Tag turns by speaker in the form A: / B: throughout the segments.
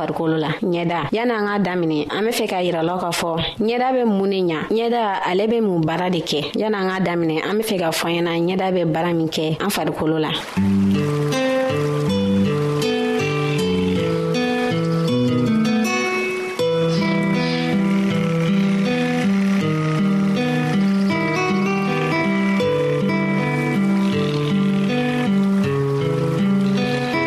A: farikolo la ɲɛda yani an
B: k'a daminɛ an be fɛ ka yiralaw ka fɔ ɲɛda be mun ne ɲa ɲɛda ale be mun baara de kɛ yani an k'a daminɛ an be fɛ ka fɔ ɲɛna ɲɛda be baara min kɛ an farikolo la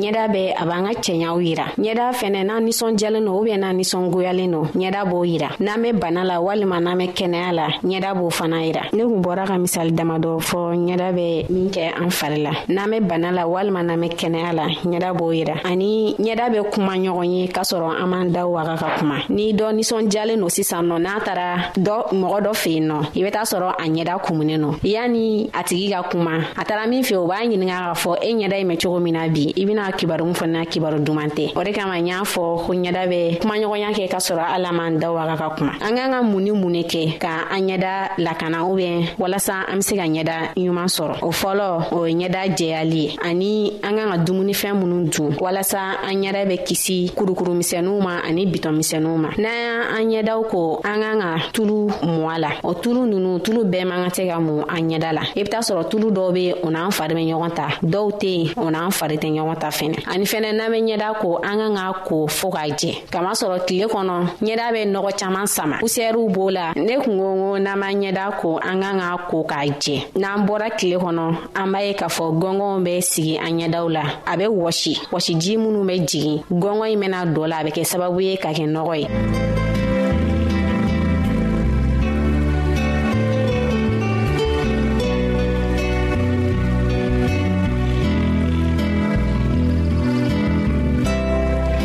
B: ɲɛda bɛ a b'an ka cɛɲaw yira ɲɛda fɛnɛ n'a nisɔnjɛlen don ubiyɛn n'a nisɔngoyalen don ɲɛda b'o yira n'an be bana la walima n'an be kɛnɛya la ɲɛda b'o fana yira ne kun bɔra ka misali damadɔ fɔ ɲɛda bɛ min kɛ an fari la n'an bɛ bana la walima n'an bɛ kɛnɛya la ɲɛda b'o yira ani ɲɛda bɛ kuma ɲɔgɔn ye k'a sɔrɔ an m'an da waga ka kuma ni dɔ nisɔndiyalen don sisan nɔ n'a taara dɔ mɔgɔ dɔ fɛ yen nɔ i bɛ taa sɔrɔ a ɲɛda kumunen nɔ yanni a tigi ka kuma a taara min fɛ o b'a ɲininka k'a fɔ e ɲɛda in bɛ cogo min na bi i bɛna kibaru min fɔ n'a kibaru duman tɛ o de kama n y'a fɔ ko ɲɛda bɛ kumaɲɔgɔnya kɛ k'a sɔrɔ ala m'an da waga ka kuma an k'an ka mun ni mun de kɛ ka an ɲɛda lakana ubiyɛn walasa an be se ka ɲɛda ɲuman sɔrɔ o fɔlɔ o ye ɲɛda jɛyali ye ani an kan ka dumunifɛn minnu dun walasa an ɲɛda bɛ kisi kurukurumisɛnuw ma ani bitɔnmisɛnuw ma n'an y'a an ɲɛdaw ko an kan ka tulu mɔ a la o tulu nunu tulu bɛɛ man ka tɛ ka mun an ɲɛda la i be t'a sɔrɔ tulu dɔw be o n'an fari be ɲɔgɔn ta dɔw tɛ yen o n'an fari tɛ ɲɔgɔn ta fɛnɛ ani fɛnɛ n'an be ɲɛda ko an kan k'a ko fɔɔ k'a jɛ kama sɔrɔ tile kɔnɔ ɲɛda bɛ nɔgɔ caaman sama pusɛriw b'o la ne kun ko ko n'an b'an ɲɛda ko an kan ka ko k'a jɛ n'an bɔra tile kɔnɔ an b'a ye k'a fɔ gɔngɔnw bɛ sigi an ɲɛdaw la a bɛ wɔsi wɔsiji minnu bɛ jigin gɔngɔn in bɛna dɔ la a bɛ kɛ sababu ye ka kɛ nɔgɔ ye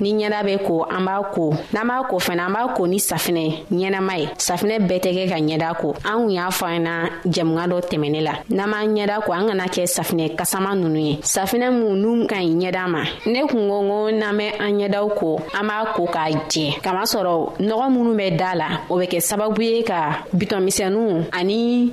B: ni ɲɛda bɛ ko an b'a ko n'an b'a ko fana an b'a ko ni safinɛ ɲɛnama ye safinɛ bɛɛ tɛ kɛ ka ɲɛda ko an kun y'a fɔ an na jɛmuga dɔ tɛmɛnen la n'an b'an ɲɛda ko an kana kɛ safinɛ kasama nunu ye safinɛ mun n'u ka ɲi ɲɛda ma ne kun ko ko n'an bɛ an ɲɛdaw ko an b'a ko k'a jɛ kama sɔrɔ nɔgɔ minnu bɛ da la o bɛ kɛ sababu ye ka bitɔnmisɛnninw ani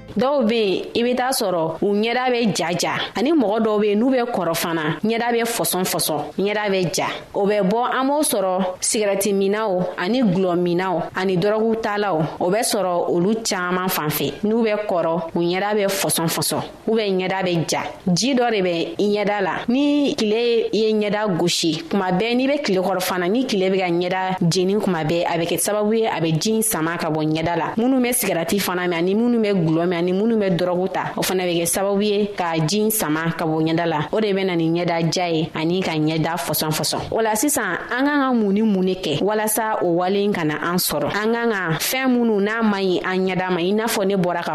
B: dɔw be yen i be taa sɔrɔ u ɲɛda bɛ jaja ani mɔgɔ dɔw be yen n'u bɛ kɔrɔ fana ɲɛda bɛ fɔsɔn fɔsɔn ɲɛda bɛ ja o bɛ bɔ an b'o sɔrɔ sigɛrɛti minaw ani gulɔ minaw ani dɔrɔgu talaw o bɛ sɔrɔ olu caaman fan fɛ n'u bɛ kɔrɔ u ɲɛda bɛ fɔsɔn fɔsɔn u bɛ ɲɛda bɛ ja ji dɔ de bɛ i ɲɛda la ni tile ye ɲɛda gosi kuma bɛɛ n'i bɛ tile kɔrɔ fana ni tile bɛ ka ɲɛda jeni kuma bɛɛ a bɛ kɛ sababu ye a bɛ ji sama ka bɔ ɲɛda la minnu bɛ sigarati fana mɛn ani minnu bɛ gulɔ mɛn ani minnu bɛ dɔrɔgu ta o fana bɛ kɛ sababu ye ka ji sama ka bɔ ɲɛda la o de bɛ na ni ɲɛda ja ye ani ka ɲɛda fɔsɔn fɔsɔn o la sisan an k'an ka mun ni mun de kɛ walasa o wale in kana an sɔrɔ an k'an ka fɛn minnu n'a man ɲi an ɲɛda ma i n'a fɔ ne bɔra ka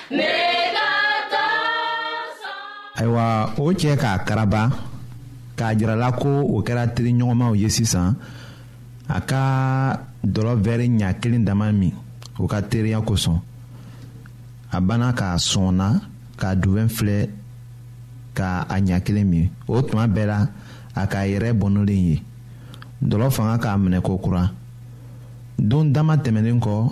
A: ayiwa
C: o cɛ k'a karaba k'a jirala ko o kɛra teri ɲɔgɔnmaw ye sisan a ka dɔlɔ wɛri ɲa kelen dama min o ka teriya kosɔn a banna k'a sɔnna k'a duwɛn filɛ ka a ɲa kelen min o tuma bɛɛ la a k'a yɛrɛ bɔnɔlen ye dɔlɔ fanga k'a minɛ ko kura don dama tɛmɛnen kɔ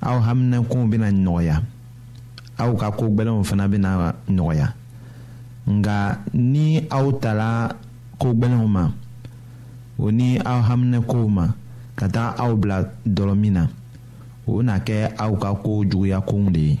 C: aw haminɛkow bɛna nɔgɔya aw ka ko gbɛlɛnw fana bɛna nɔgɔya nka ni aw tala ko gbɛlɛnw ma o ni aw haminɛkow ma ka taa aw bila dɔlɔ min na o na kɛ aw ka ko juguya kow de ye